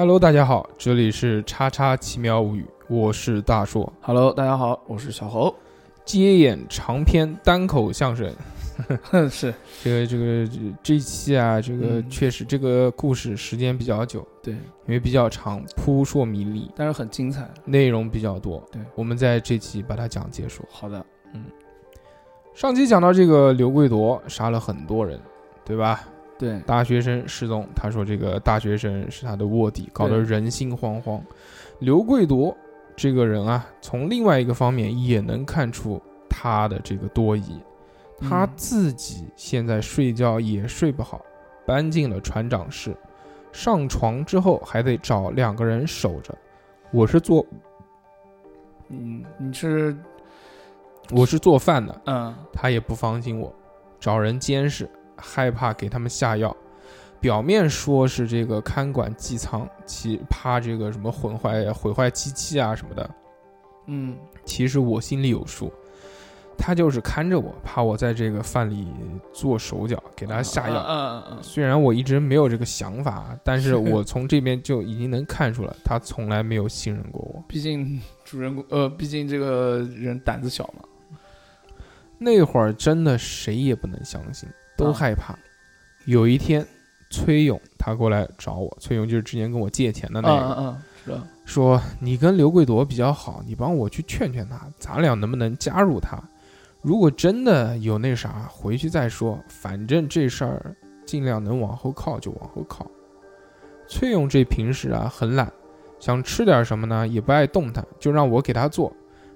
Hello，大家好，这里是叉叉奇妙物语，我是大硕。Hello，大家好，我是小侯。接演长篇单口相声，是这个这个这这一期啊，这个嗯确实这个故事时间比较久，对，因为比较长，扑朔迷离，但是很精彩。内容比较多。对，我们在这期把它讲结束。好的，上期讲到这个刘贵夺杀了很多人，对吧？对，大学生失踪，他说这个大学生是他的卧底，搞得人心惶惶。刘贵夺这个人啊，从另外一个方面也能看出他的这个多疑。他嗯自己现在睡觉也睡不好，搬进了船长室，上床之后还得找两个人守着。我是做嗯，你是我是做饭的，嗯他也不放心我，找人监视，害怕给他们下药。表面说是这个看管机舱，其怕这个什么毁坏毁坏机器啊什么的，嗯其实我心里有数。他就是看着我，怕我在这个饭里做手脚，给他下药。嗯嗯嗯虽然我一直没有这个想法，但是 我从这边就已经能看出来，他从来没有信任过我。毕竟主人公呃，毕竟这个人胆子小嘛。那会儿真的谁也不能相信，都啊害怕。有一天，崔勇他过来找我，崔勇就是之前跟我借钱的嗯那个，嗯嗯，是的。说你跟刘贵夺比较好，你帮我去劝劝他，咱俩能不能加入他？如果真的有那啥，回去再说，反正这事儿尽量能往后靠就往后靠。崔勇这平时啊很懒，想吃点什么呢也不爱动弹，就让我给他做。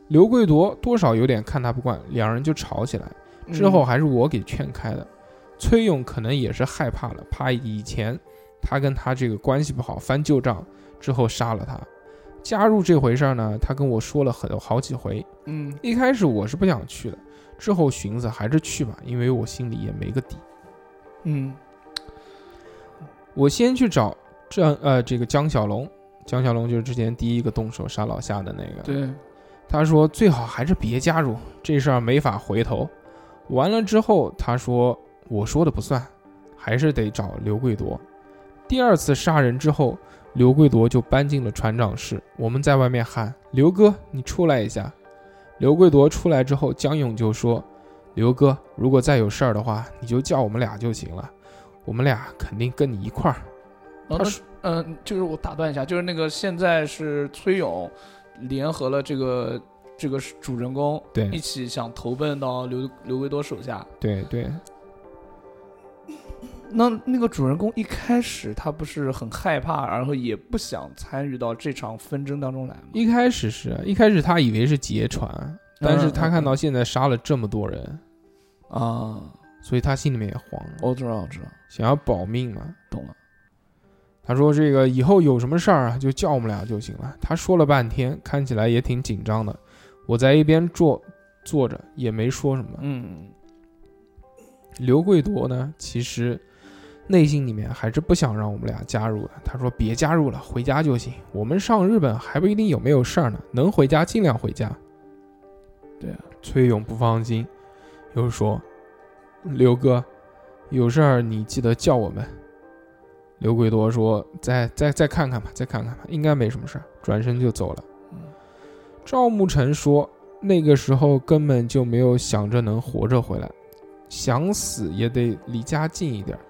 刘贵夺多少有点看他不惯，两人就吵起来。之后嗯还是我给劝开的。崔勇可能也是害怕了，怕以前他跟他这个关系不好，翻旧账之后杀了他。加入这回事儿呢，他跟我说了很好几回。嗯一开始我是不想去的，之后寻思还是去吧，因为我心里也没个底。嗯我先去找这呃这个江小龙，江小龙就是之前第一个动手杀老夏的那个。对，他说最好还是别加入，这事儿没法回头。完了之后，他说我说的不算，还是得找刘贵夺。第二次杀人之后，刘贵夺就搬进了船长室。我们在外面喊刘哥，你出来一下。刘贵夺出来之后，江勇就说：“刘哥，如果再有事儿的话，你就叫我们俩就行了，我们俩肯定跟你一块儿。”他说嗯，就是我打断一下，就是那个现在是崔勇联合了这个这个主人公对一起想投奔到刘刘贵多手下。对对，那那个主人公一开始他不是很害怕，然后也不想参与到这场纷争当中来吗？一开始是一开始他以为是劫船，但是他看到嗯现在杀了这么多人，啊，所以他心里面也慌，我知道，我知道，想要保命嘛。懂了。他说：“这个以后有什么事儿啊，就叫我们俩就行了。”他说了半天，看起来也挺紧张的。我在一边坐坐着，也没说什么。嗯，刘贵夺呢，其实内心里面还是不想让我们俩加入的。他说：“别加入了，回家就行。我们上日本还不一定有没有事儿呢，能回家尽量回家。”对啊，崔勇不放心，又说：“刘哥，有事儿你记得叫我们。”刘贵多说：“再再再看看吧，再看看吧，应该没什么事儿。”转身就走了。嗯赵牧辰说：“那个时候根本就没有想着能活着回来，想死也得离家近一点儿。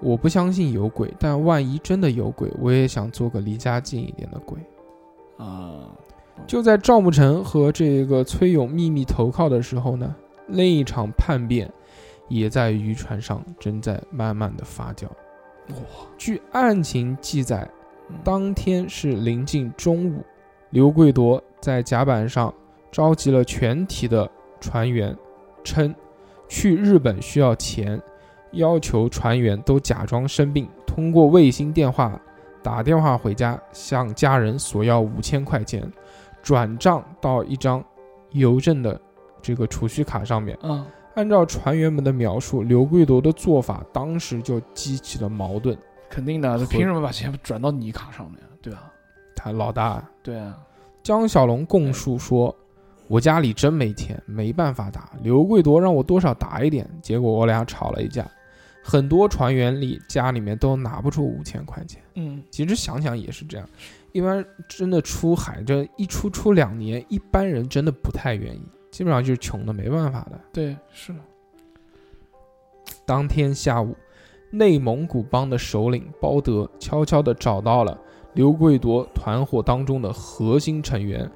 我不相信有鬼，但万一真的有鬼，我也想做个离家近一点的鬼。”啊，就在赵牧辰和这个崔勇秘密投靠的时候呢，另一场叛变也在渔船上正在慢慢的发酵。哇，据案情记载，嗯当天是临近中午，刘贵夺在甲板上召集了全体的船员，称去日本需要钱，要求船员都假装生病，通过卫星电话打电话回家，向家人索要五千块钱，转账到一张邮政的这个储蓄卡上面。嗯，按照船员们的描述，刘贵夺的做法当时就激起了矛盾。肯定的，他凭什么把钱转到你卡上面？对吧？他老大对啊，江小龙供述说：“我家里真没钱，没办法打。刘贵夺让我多少打一点，结果我俩吵了一架。很多船员里家里面都拿不出五千块钱。嗯，其实想想也是这样，一般真的出海这一出出两年，一般人真的不太愿意，基本上就是穷的没办法的。对，是，当天下午，内蒙古帮的首领包德悄悄地找到了刘贵夺团伙当中的核心成员，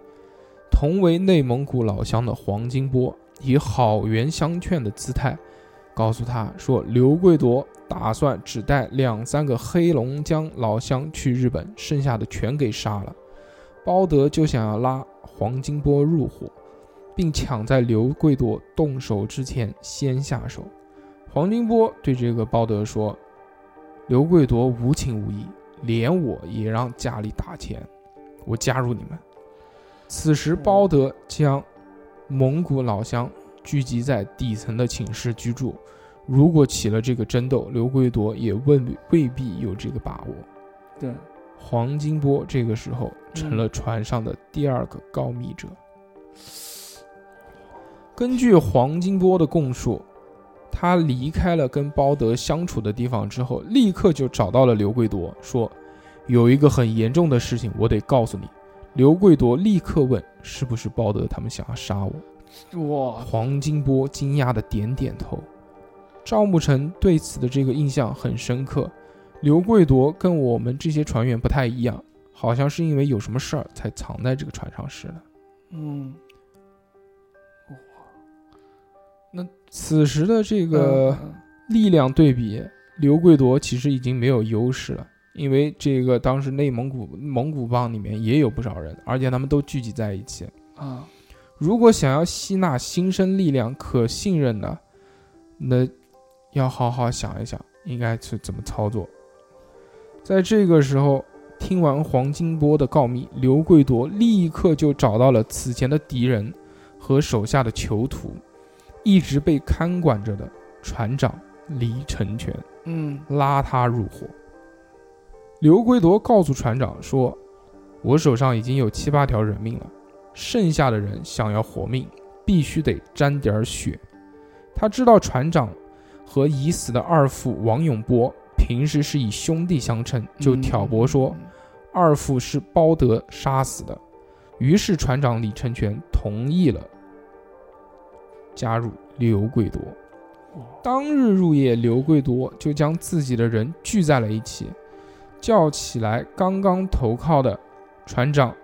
同为内蒙古老乡的黄金波，以好言相劝的姿态，告诉他说，刘贵夺打算只带两三个黑龙江老乡去日本，剩下的全给杀了。包德就想要拉黄金波入伙，并抢在刘贵夺动手之前先下手。黄金波对这个包德说：“刘贵夺无情无义，连我也让家里打钱，我加入你们。”此时，包德将蒙古老乡聚集在底层的寝室居住。如果起了这个争斗，刘贵夺也未未必有这个把握。对，黄金波这个时候成了船上的第二个告密者。根据黄金波的供述，他离开了跟包德相处的地方之后，立刻就找到了刘贵夺，说：“有一个很严重的事情，我得告诉你。”刘贵夺立刻问：“是不是包德他们想要杀我？”哇，黄金波惊讶的点点头。赵慕辰对此的这个印象很深刻。刘贵夺跟我们这些船员不太一样，好像是因为有什么事儿才藏在这个船上似的。嗯，那此时的这个嗯力量对比，刘贵夺其实已经没有优势了，因为这个当时内蒙古蒙古帮里面也有不少人，而且他们都聚集在一起。啊，如果想要吸纳新生力量可信任的，那要好好想一想，应该是怎么操作。在这个时候，听完黄金波的告密，刘贵夺立刻就找到了此前的敌人和手下的囚徒，一直被看管着的船长李成全。嗯拉他入伙。刘贵夺告诉船长说：“我手上已经有七八条人命了，剩下的人想要活命，必须得沾点血。”他知道船长和已死的二副王永波平时是以兄弟相称，就挑拨说嗯二副是包德杀死的。于是船长李成全同意了加入刘贵多。当日入夜，刘贵多就将自己的人聚在了一起，叫起来刚刚投靠的船长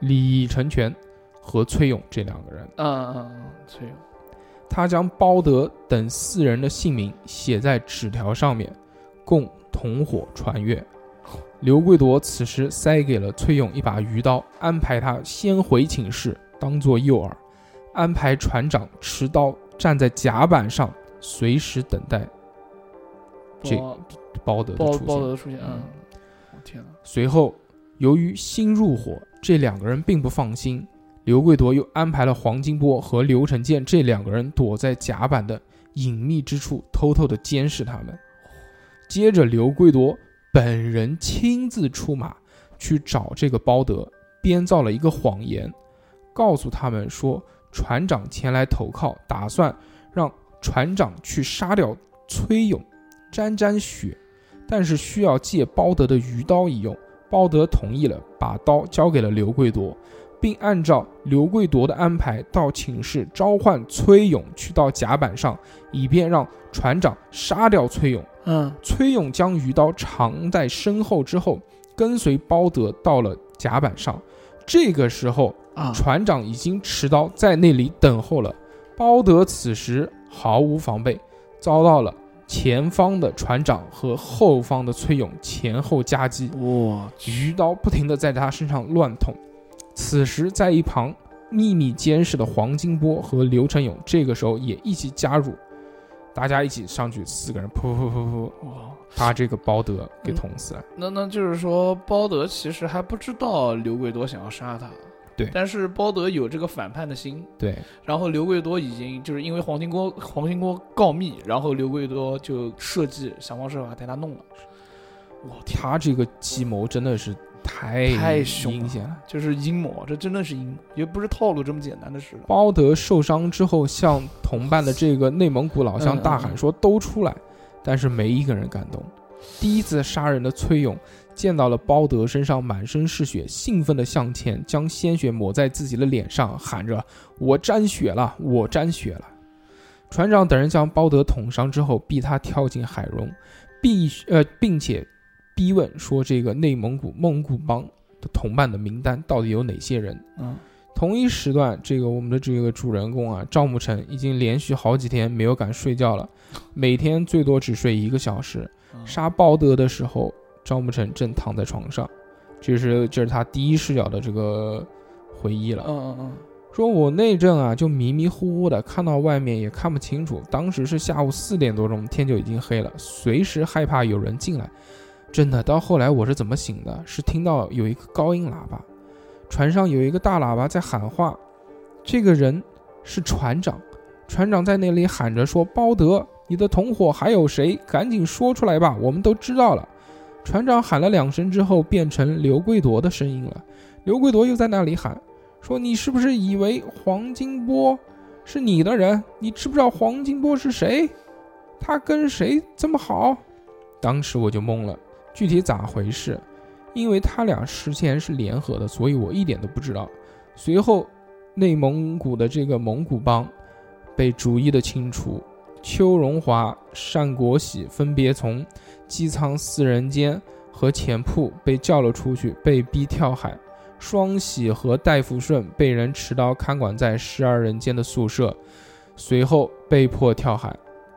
李成全和崔勇这两个人。嗯嗯嗯，崔勇，他将包德等四人的姓名写在纸条上面，供同伙传阅。刘贵夺此时塞给了崔勇一把鱼刀，安排他先回寝室当做诱饵，安排船长持刀站在甲板上，随时等待这包包德的包出现。包德的出现，嗯嗯，我天哪，随后，由于新入伙，这两个人并不放心，刘贵夺又安排了黄金波和刘成建这两个人躲在甲板的隐秘之处，偷偷的监视他们。接着，刘贵夺本人亲自出马去找这个包德，编造了一个谎言，告诉他们说船长前来投靠，打算让船长去杀掉崔勇，沾沾血，但是需要借包德的鱼刀一用。包德同意了，把刀交给了刘贵夺，并按照刘贵夺的安排到寝室召唤崔勇去到甲板上，以便让船长杀掉崔勇。嗯崔勇将鱼刀藏在身后之后，跟随包德到了甲板上。这个时候，啊，船长已经持刀在那里等候了。包德此时毫无防备，遭到了前方的船长和后方的崔勇前后夹击，我去，鱼刀不停地在他身上乱捅。此时，在一旁秘密监视的黄金波和刘成勇，这个时候也一起加入，大家一起上去，四个人噗噗噗噗噗，哇，把这个包德给捅死。了。那那就是说，包德其实还不知道刘贵多想要杀他，对。但是包德有这个反叛的心，对，然后刘贵多已经就是因为黄金锅黄金锅告密，然后刘贵多就设计想方设法带他弄了。我天，他这个计谋真的是太太凶阴险了。就是阴谋，这真的是阴谋，也不是套路这么简单的事了。包德受伤之后，向同伴的这个内蒙古老乡大喊说：“都出来！”但是没一个人敢动。第一次杀人的崔勇见到了包德身上满身是血，兴奋地向前将鲜血抹在自己的脸上，喊着：“我沾血了，我沾血了！”船长等人将包德捅伤之后，逼他跳进海中，必呃，并且逼问说：“这个内蒙古蒙古帮的同伴的名单到底有哪些人？”嗯同一时段，这个我们的这个主人公啊，赵慕辰已经连续好几天没有敢睡觉了，每天最多只睡一个小时。嗯杀鲍德的时候，赵慕辰正躺在床上，这是这是他第一视角的这个回忆了。嗯嗯嗯说我那阵啊，就迷迷糊糊的看到外面也看不清楚，当时是下午四点多钟，天就已经黑了，随时害怕有人进来。真的，到后来我是怎么醒的？是听到有一个高音喇叭，船上有一个大喇叭在喊话，这个人是船长，船长在那里喊着说：“包德，你的同伙还有谁？赶紧说出来吧，我们都知道了。”船长喊了两声之后，变成刘贵夺的声音了。刘贵夺又在那里喊说：“你是不是以为黄金波是你的人？你知不知道黄金波是谁？他跟谁这么好？”当时我就懵了，具体咋回事？因为他俩之前是联合的，所以我一点都不知道。随后，内蒙古的这个蒙古帮被逐一的清除，邱荣华、单国喜分别从机舱四人间和前铺被叫了出去，被逼跳海。双喜和戴福顺被人持刀看管在十二人间的宿舍，随后被迫跳海。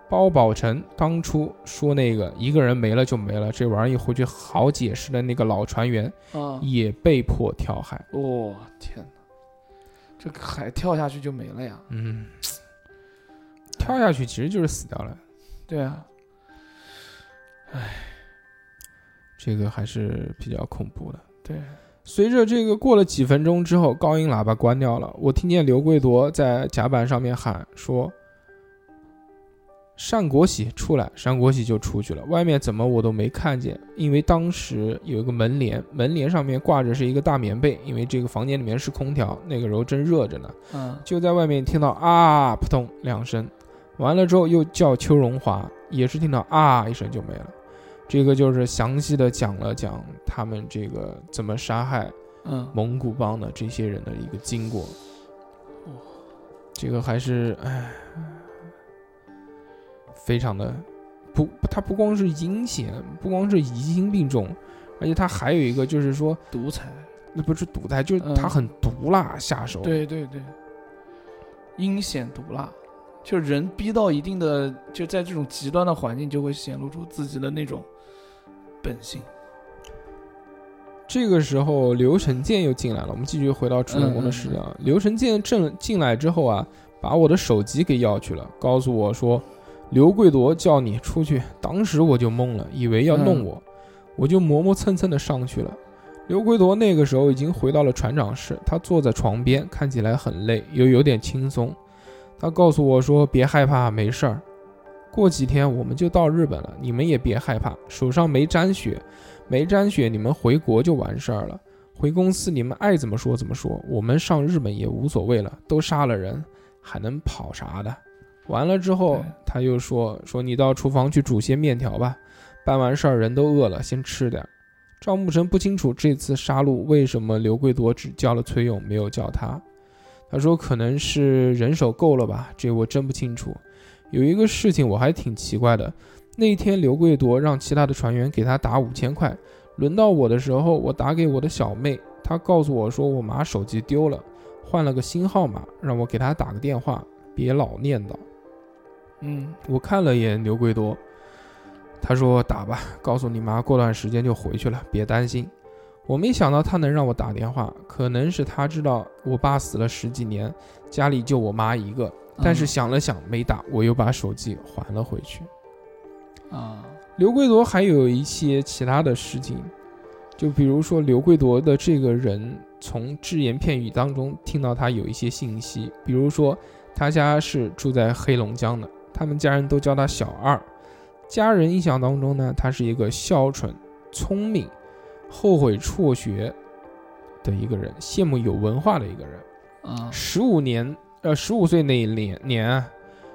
包宝成当初说那个一个人没了就没了，这玩意儿一回去好解释的那个老船员啊！也被迫跳海。哦天哪，这个海跳下去就没了呀？嗯，跳下去其实就是死掉了。对啊，这个还是比较恐怖的。对，随着这个过了几分钟之后，高音喇叭关掉了，我听见刘贵夺在甲板上面喊说：“单国喜出来。”单国喜就出去了。外面怎么我都没看见，因为当时有一个门帘，门帘上面挂着是一个大棉被，因为这个房间里面是空调，那个时候正热着呢。嗯就在外面听到啊扑通两声，完了之后又叫邱荣华，也是听到啊一声就没了。这个就是详细的讲了讲他们这个怎么杀害嗯，蒙古帮的这些人的一个经过。哇这个还是唉，非常的不，它不光是阴险，不光是疑心病重，而且它还有一个就是说，独裁，那不是独裁，就是嗯它很毒辣下手。对对对，阴险毒辣，就人逼到一定的，就在这种极端的环境，就会显露出自己的那种本性。这个时候，刘成建又进来了。我们继续回到主人公的视角。嗯刘成建正进来之后啊，把我的手机给要去了，告诉我说刘贵夺叫你出去。当时我就懵了，以为要弄我，我就磨磨蹭蹭的上去了。刘贵夺那个时候已经回到了船长室，他坐在床边，看起来很累，又有点轻松。他告诉我说：“别害怕，没事儿。过几天我们就到日本了，你们也别害怕，手上没沾血。”没沾血，你们回国就完事儿了。回公司你们爱怎么说怎么说，我们上日本也无所谓了，都杀了人，还能跑啥的？完了之后，他又说说你到厨房去煮些面条吧。办完事儿人都饿了，先吃点儿。赵慕辰不清楚这次杀戮为什么刘贵夺只叫了崔勇，没有叫他。他说可能是人手够了吧，这我真不清楚。有一个事情我还挺奇怪的，那天刘贵夺让其他的船员给他打五千块，轮到我的时候，我打给我的小妹，她告诉我说我妈手机丢了，换了个新号码，让我给她打个电话，别老念叨。嗯我看了眼刘贵多，他说打吧，告诉你妈过段时间就回去了，别担心。我没想到他能让我打电话，可能是他知道我爸死了十几年，家里就我妈一个。但是想了想没打，我又把手机还了回去。啊，刘贵夺还有一些其他的事情，就比如说刘贵夺的这个人，从只言片语当中听到他有一些信息，比如说他家是住在黑龙江的，他们家人都叫他小二。家人印象当中呢，他是一个孝顺、聪明、后悔辍学的一个人，羡慕有文化的一个人。啊，十五年，呃，十五岁那一年年啊，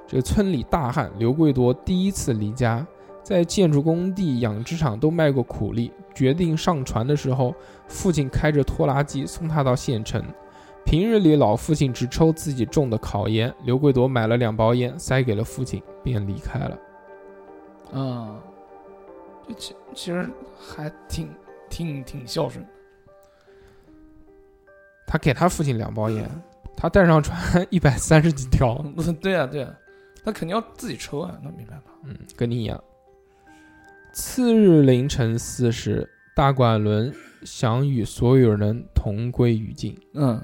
这个村里大旱，刘贵夺第一次离家，在建筑工地、养殖场都卖过苦力。决定上船的时候，父亲开着拖拉机送他到县城。平日里，老父亲只抽自己种的烤烟。刘贵朵买了两包烟，塞给了父亲，便离开了。嗯，就其其实还挺挺挺孝顺。他给他父亲两包烟，他带上船一百三十几条。对啊，对啊，他肯定要自己抽啊，那没办法。嗯，跟你一样。次日凌晨四时，大管轮想与所有人同归于尽。嗯，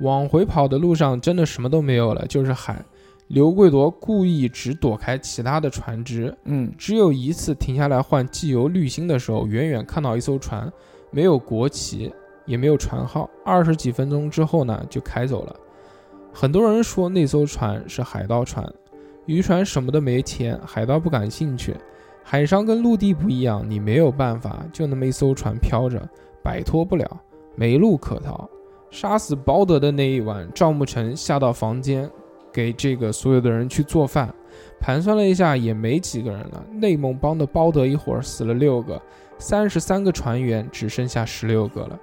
往回跑的路上真的什么都没有了，就是海。刘贵夺故意只躲开其他的船只，嗯只有一次停下来换机油滤芯的时候，远远看到一艘船，没有国旗，也没有船号。二十几分钟之后呢，就开走了。很多人说那艘船是海盗船，渔船什么都没钱，海盗不感兴趣。海上跟陆地不一样，你没有办法，就那么一艘船飘着，摆脱不了，没路可逃。杀死包德的那一晚，赵慕辰下到房间，给这个所有的人去做饭。盘算了一下，也没几个人了。内蒙帮的包德一伙儿死了六个，三十三个船员只剩下十六个了。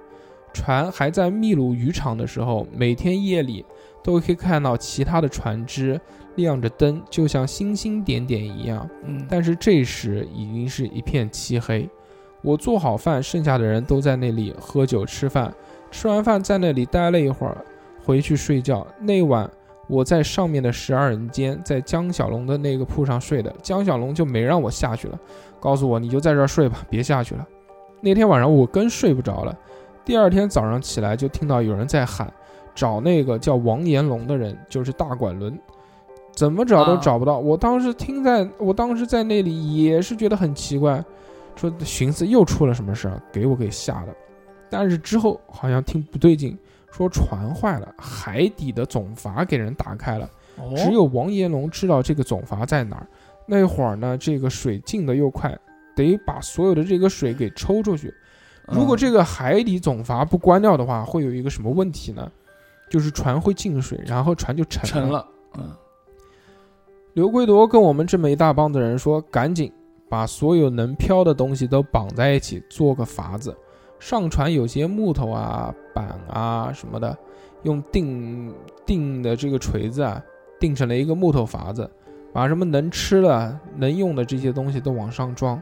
船还在秘鲁渔场的时候，每天夜里都可以看到其他的船只亮着灯，就像星星点点一样。嗯，但是这时已经是一片漆黑。我做好饭，剩下的人都在那里喝酒吃饭。吃完饭在那里待了一会儿，回去睡觉。那晚我在上面的十二人间，在江小龙的那个铺上睡的。江小龙就没让我下去了，告诉我你就在这儿睡吧，别下去了。那天晚上我更睡不着了。第二天早上起来就听到有人在喊，找那个叫王延龙的人，就是大管轮。怎么找都啊找不到。我当时听在，我当时在那里也是觉得很奇怪，说寻思又出了什么事儿，给我给吓的。但是之后好像听不对劲，说船坏了，海底的总阀给人打开了，哦只有王延龙知道这个总阀在哪儿。那会儿呢，这个水进的又快，得把所有的这个水给抽出去。如果这个海底总阀不关掉的话，会有一个什么问题呢？就是船会进水，然后船就沉沉了，嗯刘贵夺跟我们这么一大帮子人说：“赶紧把所有能漂的东西都绑在一起，做个筏子。上船有些木头啊、板啊什么的，用钉钉的这个锤子啊，钉成了一个木头筏子，把什么能吃的、能用的这些东西都往上装。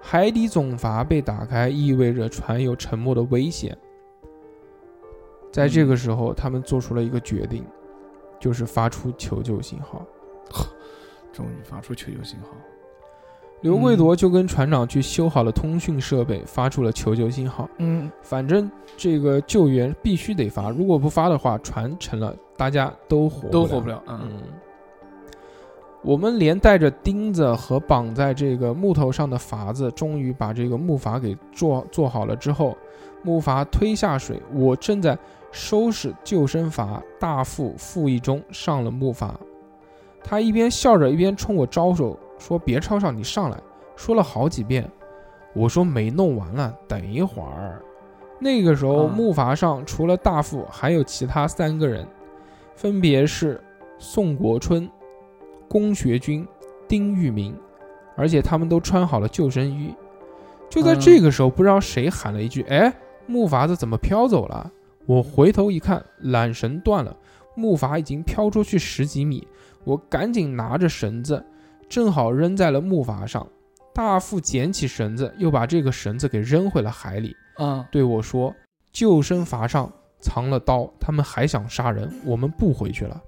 海底总阀被打开，意味着船有沉没的危险。在这个时候，他们做出了一个决定，就是发出求救信号。”终于发出求救信号。刘贵夺就跟船长去修好了通讯设备，发出了求救信号。嗯反正这个救援必须得发，如果不发的话，船沉了，大家都活都活不了。嗯嗯，我们连带着钉子和绑在这个木头上的筏子，终于把这个木筏给做做好了之后，木筏推下水，我正在收拾救生筏，大副傅一中上了木筏，他一边笑着一边冲我招手说：“别吵吵，你上来。”说了好几遍，我说没弄完了，等一会儿。那个时候，啊木筏上除了大副，还有其他三个人，分别是宋国春、龚学军、丁玉明，而且他们都穿好了救生衣。就在嗯这个时候，不知道谁喊了一句：“哎，木筏子怎么飘走了？”我回头一看，缆绳断了，木筏已经飘出去十几米。我赶紧拿着绳子，正好扔在了木筏上。大副捡起绳子，又把这个绳子给扔回了海里，嗯对我说：“救生筏上藏了刀，他们还想杀人，我们不回去了。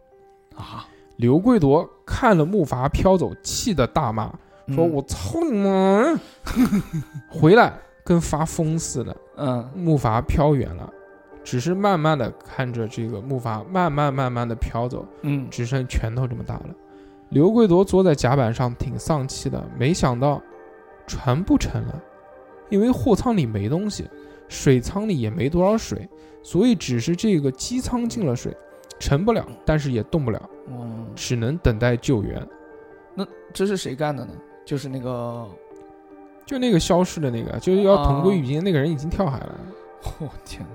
啊，”刘贵夺看了木筏飘走，气得大骂，说：“嗯我操你妈！” 回来跟发疯似的，嗯木筏飘远了，只是慢慢的看着这个木筏慢慢慢慢的飘走，嗯只剩拳头这么大了。刘贵夺坐在甲板上挺丧气的，没想到船不沉了，因为货舱里没东西，水舱里也没多少水，所以只是这个机舱进了水，沉不了，但是也动不了，嗯，只能等待救援。那这是谁干的呢？就是那个，就那个消失的那个，就是要同归于尽那个人已经跳海了。我天呐，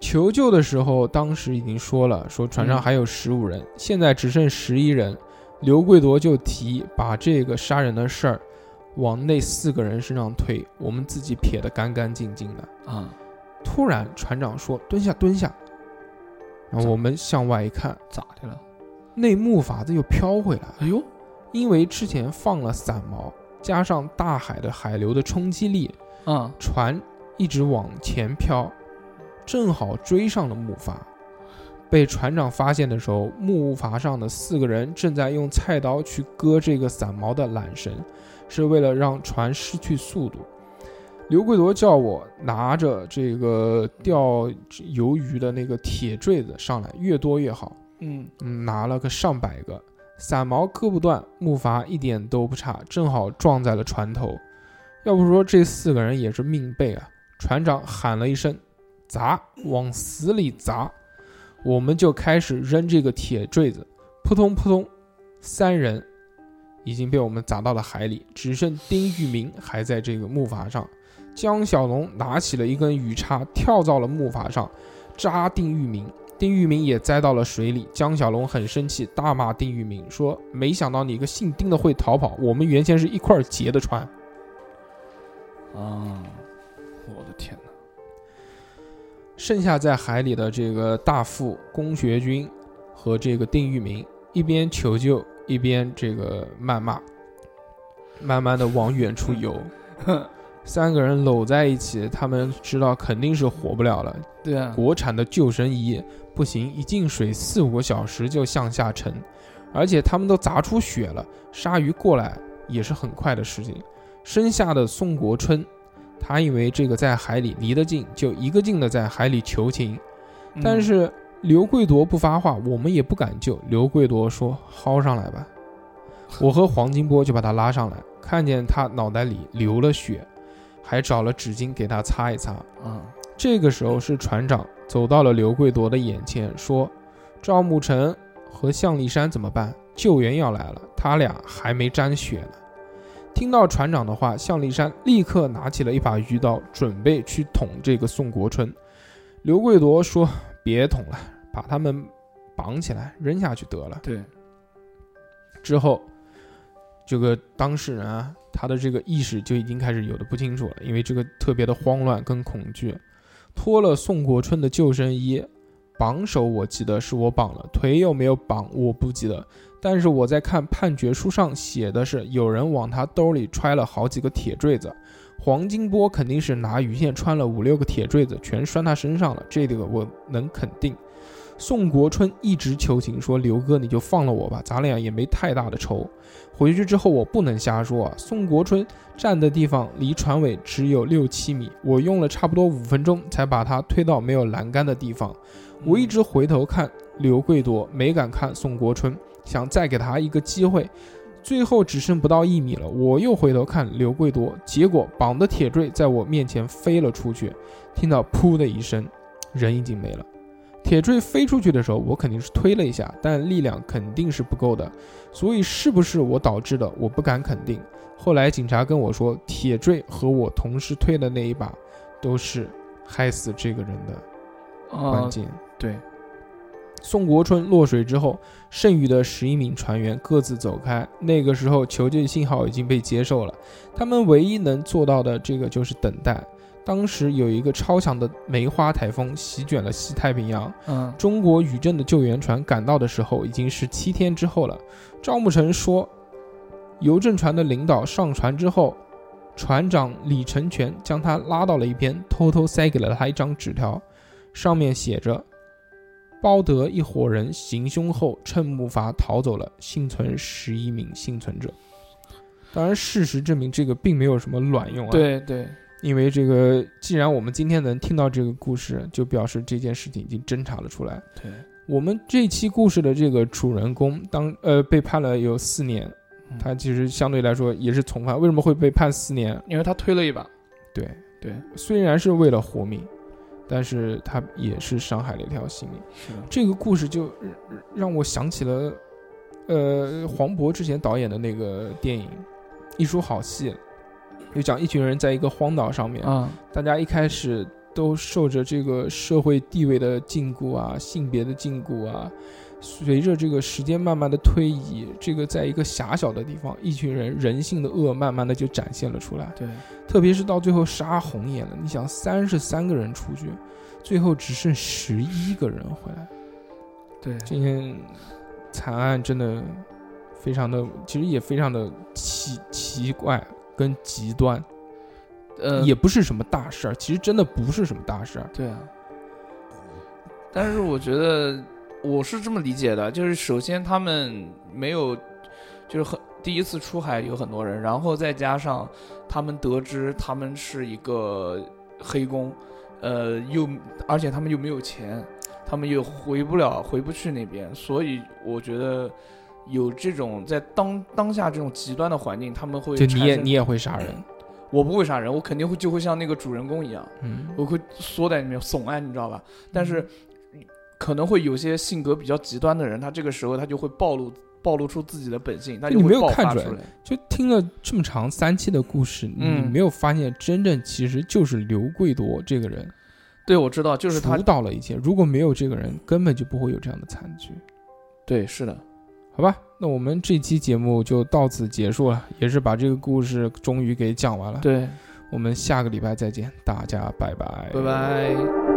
求救的时候，当时已经说了，说船上嗯还有十五人，现在只剩十一人。刘贵夺就提议把这个杀人的事儿往那四个人身上推，我们自己撇得干干净净的。啊，突然，船长说：“蹲下，蹲下。”然后我们向外一看，咋的了？那木筏子又飘回来了，哎呦，因为之前放了伞锚，加上大海的海流的冲击力，啊，船一直往前飘，正好追上了木筏。被船长发现的时候，木筏上的四个人正在用菜刀去割这个散毛的缆绳，是为了让船失去速度。刘贵夺叫我拿着这个钓鱿鱼的那个铁坠子上来，越多越好。嗯，嗯，拿了个上百个，散毛割不断，木筏一点都不差，正好撞在了船头。要不说这四个人也是命背啊！船长喊了一声：“砸，往死里砸！”我们就开始扔这个铁坠子，扑通扑通，三人已经被我们砸到了海里，只剩丁玉明还在这个木筏上。江小龙拿起了一根鱼叉，跳到了木筏上，扎丁玉明。丁玉明也栽到了水里。江小龙很生气，大骂丁玉明说：“没想到你个姓丁的会逃跑，我们原先是一块结的船。啊，我的天！”剩下在海里的这个大副龚学军和这个丁玉明一边求救，一边这个谩骂，慢慢的往远处游。三个人搂在一起，他们知道肯定是活不了了。对啊，国产的救生衣不行，一进水四五个小时就向下沉，而且他们都砸出血了，鲨鱼过来也是很快的事情。身下的宋国春，他以为这个在海里离得近，就一个劲的在海里求情，嗯但是刘贵夺不发话，我们也不敢救。刘贵夺说：“薅上来吧。”我和黄金波就把他拉上来，看见他脑袋里流了血，还找了纸巾给他擦一擦。啊，这个时候是船长走到了刘贵夺的眼前，说：“赵慕辰和向立山怎么办？救援要来了，他俩还没沾血呢。”听到船长的话，向立山立刻拿起了一把鱼刀，准备去捅这个宋国春。刘贵夺说：“别捅了，把他们绑起来扔下去得了。”对，之后，这个当事人啊，他的这个意识就已经开始有的不清楚了，因为这个特别的慌乱跟恐惧，脱了宋国春的救生衣，绑手我记得是我绑了，腿有没有绑我不记得，但是我在看判决书上写的是有人往他兜里揣了好几个铁坠子，黄金波肯定是拿鱼线穿了五六个铁坠子，全拴他身上了，这个我能肯定。宋国春一直求情说：“刘哥，你就放了我吧，咱俩也没太大的仇。”回去之后我不能瞎说啊。宋国春站的地方离船尾只有六七米，我用了差不多五分钟才把他推到没有栏杆的地方。我一直回头看刘贵夺，没敢看宋国春，想再给他一个机会。最后只剩不到一米了，我又回头看刘贵夺，结果绑的铁坠在我面前飞了出去，听到“噗”的一声，人已经没了。铁坠飞出去的时候，我肯定是推了一下，但力量肯定是不够的，所以是不是我导致的，我不敢肯定。后来警察跟我说，铁坠和我同时推的那一把，都是害死这个人的关，键。对，宋国春落水之后，剩余的十一名船员各自走开。那个时候求救信号已经被接受了，他们唯一能做到的这个就是等待。当时有一个超强的梅花台风席卷了西太平洋，嗯，中国渔政的救援船赶到的时候已经是七天之后了。赵慕成说，邮政船的领导上船之后，船长李成全将他拉到了一边，偷偷塞给了他一张纸条，上面写着：“包德一伙人行凶后趁木筏逃走了，幸存十一名幸存者。”当然，事实证明这个并没有什么卵用啊。对对，因为这个，既然我们今天能听到这个故事，就表示这件事情已经侦查了出来。对，我们这期故事的这个主人公当呃被判了有四年，嗯他其实相对来说也是从犯。为什么会被判四年？因为他推了一把，对对，虽然是为了活命，但是他也是伤害了一条性命。是的，这个故事就让让我想起了，呃，黄渤之前导演的那个电影《一出好戏》，就讲一群人在一个荒岛上面，啊，大家一开始都受着这个社会地位的禁锢啊、性别的禁锢啊，随着这个时间慢慢的推移，这个在一个狭小的地方，一群人人性的恶慢慢的就展现了出来。对，特别是到最后杀红眼了，你想三十三个人出去，最后只剩十一个人回来，对，这件惨案真的非常的，其实也非常的奇奇怪跟极端，呃，也不是什么大事儿，其实真的不是什么大事儿。对啊。但是我觉得我是这么理解的，就是首先他们没有，就是很第一次出海有很多人，然后再加上他们得知他们是一个黑工，呃，又而且他们又没有钱，他们又回不了回不去那边，所以我觉得有这种在当当下这种极端的环境，他们会就你也你也会杀人，我不会杀人，我肯定会就会像那个主人公一样。嗯，我会缩在里面怂啊，你知道吧？但是可能会有些性格比较极端的人，他这个时候他就会暴露暴露出自己的本性，他就你没会有看出来爆发出来。就听了这么长三期的故事，你嗯没有发现真正其实就是刘贵多这个人对，我知道，就是他主，导了一切，如果没有这个人，根本就不会有这样的惨剧。对，是的，好吧，那我们这期节目就到此结束了，也是把这个故事终于给讲完了。对，我们下个礼拜再见，大家拜拜，拜拜。